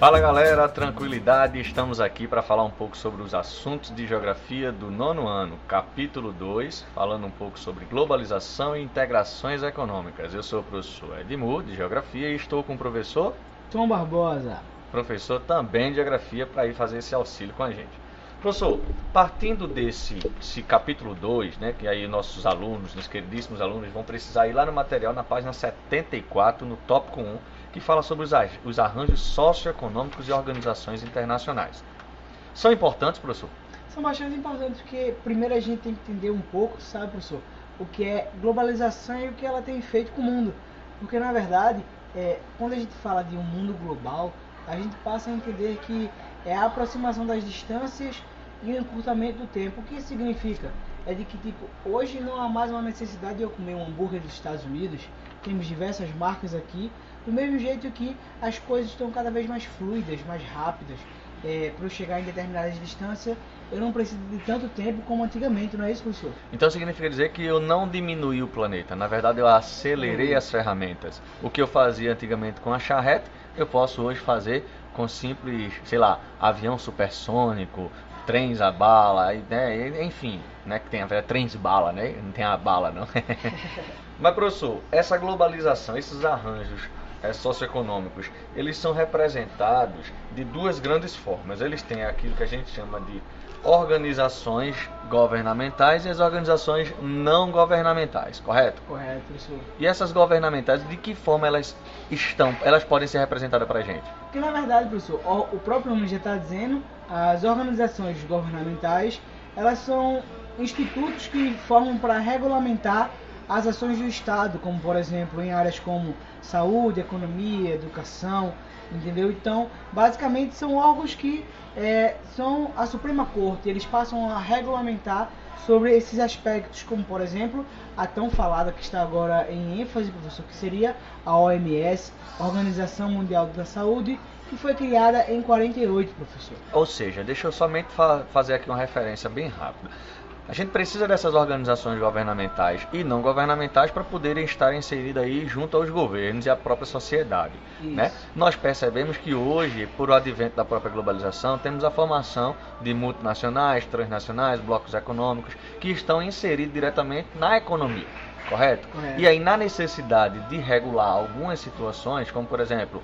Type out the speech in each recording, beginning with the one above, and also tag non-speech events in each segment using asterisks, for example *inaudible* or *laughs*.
Fala galera, tranquilidade, estamos aqui para falar um pouco sobre os assuntos de geografia do nono ano, capítulo 2, falando um pouco sobre globalização e integrações econômicas. Eu sou o professor Edmur, de geografia, e estou com o professor Tom Barbosa, professor também de geografia, para ir fazer esse auxílio com a gente. Professor, partindo desse, desse capítulo 2, né, que aí nossos alunos, os queridíssimos alunos, vão precisar ir lá no material na página 74, no tópico 1, que fala sobre os, os arranjos socioeconômicos e organizações internacionais. São importantes, professor? São bastante importantes porque primeiro a gente tem que entender um pouco, sabe, professor, o que é globalização e o que ela tem feito com o mundo. Porque na verdade, é, quando a gente fala de um mundo global, a gente passa a entender que é a aproximação das distâncias e o encurtamento do tempo. O que significa? É de que tipo, hoje não há mais uma necessidade de eu comer um hambúrguer dos Estados Unidos, temos diversas marcas aqui, do mesmo jeito que as coisas estão cada vez mais fluidas, mais rápidas. É, para eu chegar em determinadas distâncias, eu não preciso de tanto tempo como antigamente, não é isso, professor? Então significa dizer que eu não diminui o planeta, na verdade eu acelerei as ferramentas. O que eu fazia antigamente com a charrete, eu posso hoje fazer com simples, sei lá, avião supersônico, trens a bala, né? enfim, né? Que tem a ver trens bala, né? Não tem a bala, não. *laughs* Mas, professor, essa globalização, esses arranjos é, socioeconômicos, eles são representados de duas grandes formas. Eles têm aquilo que a gente chama de organizações governamentais e as organizações não governamentais, correto? Correto, isso. E essas governamentais, de que forma elas estão, elas podem ser representadas para a gente? Porque na verdade, professor, o próprio nome já está dizendo, as organizações governamentais, elas são institutos que formam para regulamentar as ações do Estado, como por exemplo em áreas como saúde, economia, educação, entendeu? Então, basicamente são órgãos que é, são a Suprema Corte, eles passam a regulamentar sobre esses aspectos, como por exemplo a tão falada que está agora em ênfase, professor, que seria a OMS, Organização Mundial da Saúde, que foi criada em 48, professor. Ou seja, deixa eu somente fa fazer aqui uma referência bem rápida. A gente precisa dessas organizações governamentais e não governamentais para poderem estar inseridas aí junto aos governos e à própria sociedade. Né? Nós percebemos que hoje, por o advento da própria globalização, temos a formação de multinacionais, transnacionais, blocos econômicos que estão inseridos diretamente na economia. Correto? Correto? E aí, na necessidade de regular algumas situações, como por exemplo,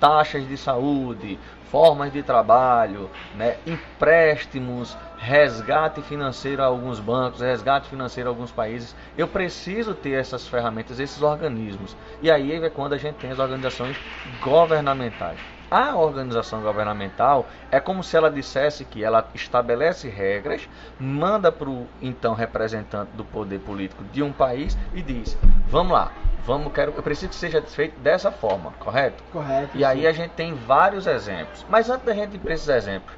taxas de saúde, formas de trabalho, né, empréstimos, resgate financeiro a alguns bancos, resgate financeiro a alguns países. Eu preciso ter essas ferramentas, esses organismos. E aí é quando a gente tem as organizações governamentais. A organização governamental é como se ela dissesse que ela estabelece regras, manda para o então representante do poder político de um país e diz: vamos lá, vamos, quero, eu preciso que seja feito dessa forma, correto? Correto. E aí a gente tem vários exemplos. Mas antes da gente ir para esses exemplos,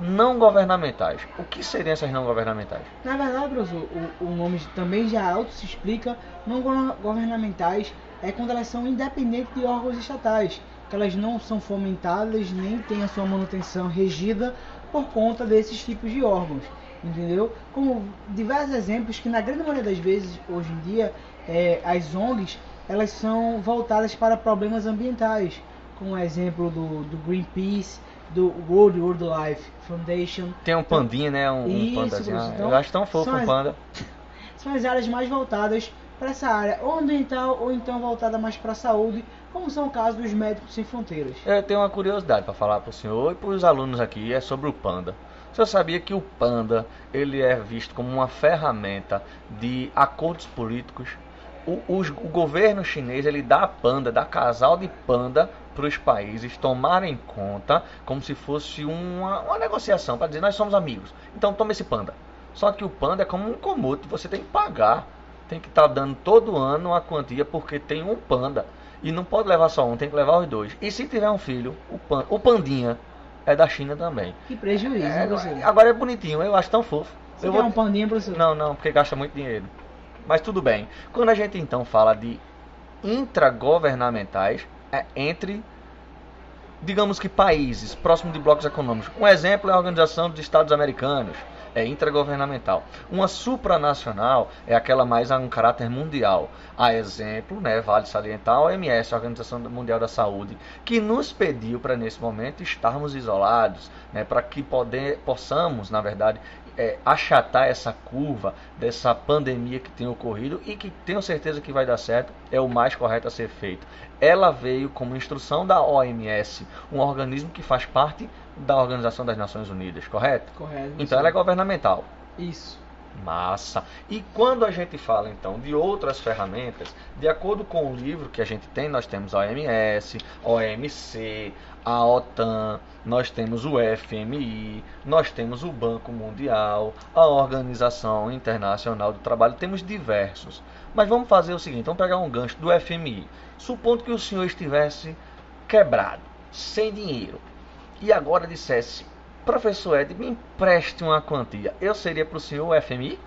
não governamentais. O que seriam essas não governamentais? Na verdade, professor, o, o nome também já auto se explica. Não governamentais é quando elas são independentes de órgãos estatais que elas não são fomentadas nem têm a sua manutenção regida por conta desses tipos de órgãos, entendeu? Como diversos exemplos que na grande maioria das vezes hoje em dia é, as ONGs elas são voltadas para problemas ambientais, como o exemplo do, do Greenpeace, do World Wildlife Foundation. Tem um pandinha, né? Um, Isso, um pandazinho. então, Eu acho tão fofo um panda. *laughs* São as áreas mais voltadas para essa área, ambiental ou então voltada mais para a saúde, como são o caso dos Médicos Sem Fronteiras. Eu tenho uma curiosidade para falar para o senhor e para os alunos aqui, é sobre o panda. O senhor sabia que o panda ele é visto como uma ferramenta de acordos políticos? O, o, o governo chinês ele dá panda, dá casal de panda para os países tomarem conta como se fosse uma, uma negociação para dizer nós somos amigos. Então toma esse panda. Só que o panda é como um comodo, você tem que pagar, tem que estar tá dando todo ano uma quantia porque tem um panda. E não pode levar só um, tem que levar os dois. E se tiver um filho, o, pan, o pandinha é da China também. Que prejuízo, é, né, Agora é bonitinho, eu acho tão fofo. Você eu quer vou... um pandinha, professor? Não, não, porque gasta muito dinheiro. Mas tudo bem. Quando a gente então fala de intragovernamentais, é entre digamos que países próximos de blocos econômicos. Um exemplo é a Organização dos Estados Americanos, é intragovernamental. Uma supranacional é aquela mais a um caráter mundial. A exemplo, né, vale salientar a OMS, a Organização Mundial da Saúde, que nos pediu para nesse momento estarmos isolados, né, para que poder, possamos, na verdade, é, achatar essa curva dessa pandemia que tem ocorrido e que tenho certeza que vai dar certo, é o mais correto a ser feito. Ela veio como instrução da OMS, um organismo que faz parte da Organização das Nações Unidas, correto? Correto. Então ela é governamental. Isso. Massa. E quando a gente fala então de outras ferramentas, de acordo com o livro que a gente tem, nós temos a OMS, OMC, a OTAN, nós temos o FMI, nós temos o Banco Mundial, a Organização Internacional do Trabalho, temos diversos. Mas vamos fazer o seguinte, vamos pegar um gancho do FMI. Supondo que o senhor estivesse quebrado, sem dinheiro, e agora dissesse, professor Ed, me empreste uma quantia, eu seria para o senhor o FMI?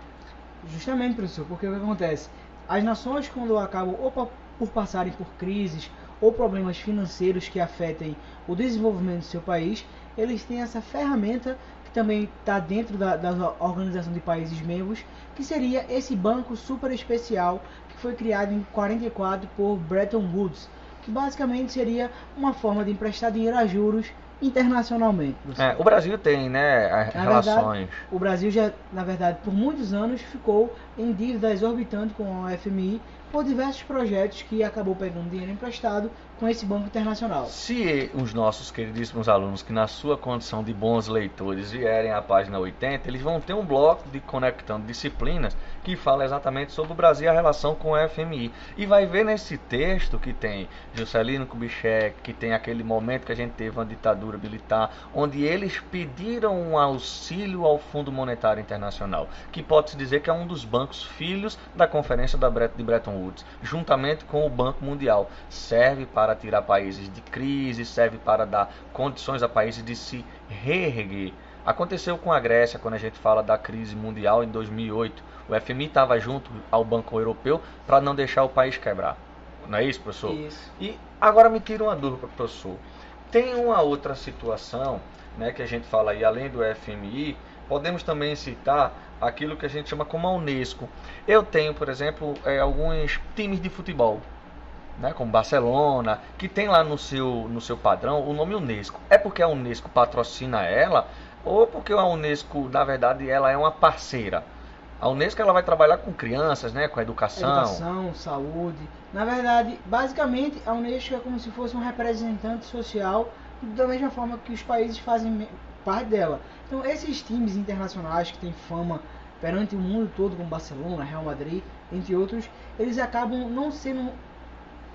Justamente, professor, porque o que acontece? As nações, quando acabam ou por passarem por crises ou problemas financeiros que afetem o desenvolvimento do seu país, eles têm essa ferramenta que também está dentro da, da Organização de Países Membros, que seria esse banco super especial que foi criado em 44 por Bretton Woods, que basicamente seria uma forma de emprestar dinheiro a juros internacionalmente. É, o Brasil tem, né, relações. Verdade, o Brasil já, na verdade, por muitos anos ficou em dívida exorbitante com a FMI por diversos projetos que acabou pegando dinheiro emprestado com esse banco internacional. Se os nossos queridíssimos alunos, que na sua condição de bons leitores vierem à página 80, eles vão ter um bloco de Conectando Disciplinas que fala exatamente sobre o Brasil e a relação com o FMI. E vai ver nesse texto que tem Juscelino Kubitschek, que tem aquele momento que a gente teve uma ditadura militar, onde eles pediram um auxílio ao Fundo Monetário Internacional, que pode-se dizer que é um dos bancos filhos da Conferência de Bretton Woods, juntamente com o Banco Mundial. Serve para tirar países de crise, serve para dar condições a países de se reerguer. Aconteceu com a Grécia quando a gente fala da crise mundial em 2008. O FMI estava junto ao Banco Europeu para não deixar o país quebrar. Não é isso, professor? Isso. E agora me tira uma dúvida, professor. Tem uma outra situação né, que a gente fala aí, além do FMI, podemos também citar aquilo que a gente chama como a Unesco. Eu tenho, por exemplo, é, alguns times de futebol, né, como Barcelona, que tem lá no seu, no seu padrão o nome Unesco. É porque a Unesco patrocina ela ou porque a Unesco, na verdade, ela é uma parceira? A Unesco ela vai trabalhar com crianças, né, com educação. Educação, saúde. Na verdade, basicamente, a Unesco é como se fosse um representante social da mesma forma que os países fazem parte dela. Então, esses times internacionais que têm fama perante o mundo todo, como Barcelona, Real Madrid, entre outros, eles acabam não sendo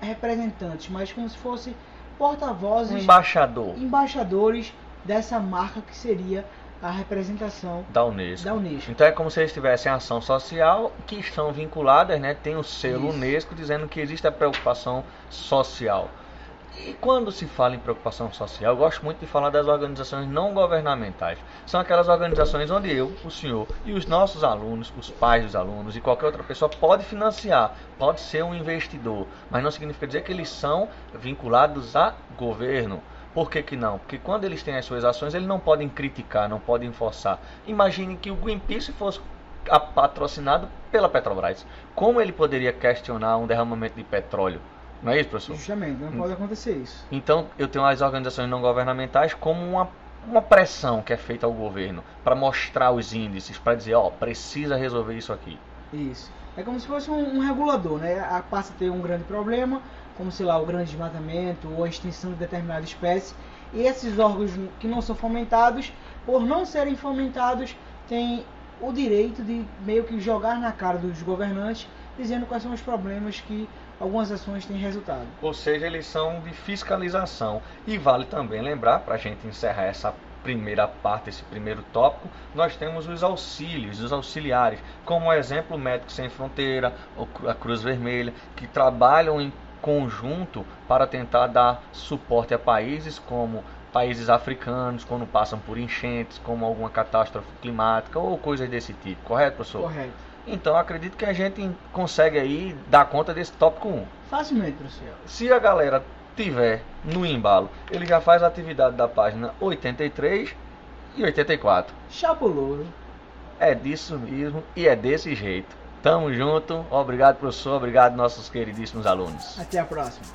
representantes, mas como se fosse porta-vozes, embaixador, embaixadores dessa marca que seria a representação da Unesco. da Unesco. Então é como se eles tivessem ação social que estão vinculadas, né? Tem o selo Isso. Unesco dizendo que existe a preocupação social. E quando se fala em preocupação social, eu gosto muito de falar das organizações não governamentais. São aquelas organizações onde eu, o senhor e os nossos alunos, os pais dos alunos e qualquer outra pessoa pode financiar, pode ser um investidor, mas não significa dizer que eles são vinculados a governo. Por que, que não? Porque quando eles têm as suas ações, eles não podem criticar, não podem forçar. Imagine que o Greenpeace fosse patrocinado pela Petrobras. Como ele poderia questionar um derramamento de petróleo? Não é isso, professor? Justamente, não pode acontecer isso. Então, eu tenho as organizações não governamentais como uma, uma pressão que é feita ao governo para mostrar os índices, para dizer, ó, precisa resolver isso aqui. Isso. É como se fosse um, um regulador, né? A, passa a ter um grande problema, como, sei lá, o grande desmatamento ou a extinção de determinada espécie. E esses órgãos que não são fomentados, por não serem fomentados, têm o direito de meio que jogar na cara dos governantes, dizendo quais são os problemas que algumas ações têm resultado. Ou seja, eles são de fiscalização. E vale também lembrar, para a gente encerrar essa primeira parte, esse primeiro tópico, nós temos os auxílios, os auxiliares, como exemplo o Médicos Sem Fronteira, a Cruz Vermelha, que trabalham em conjunto para tentar dar suporte a países como países africanos quando passam por enchentes, como alguma catástrofe climática ou coisas desse tipo, correto, professor? Correto. Então acredito que a gente consegue aí dar conta desse tópico 1. Facilmente, professor. Se a galera tiver no embalo, ele já faz a atividade da página 83 e 84. Chapuloso. É disso mesmo e é desse jeito. Tamo junto. Obrigado, professor. Obrigado, nossos queridíssimos alunos. Até a próxima.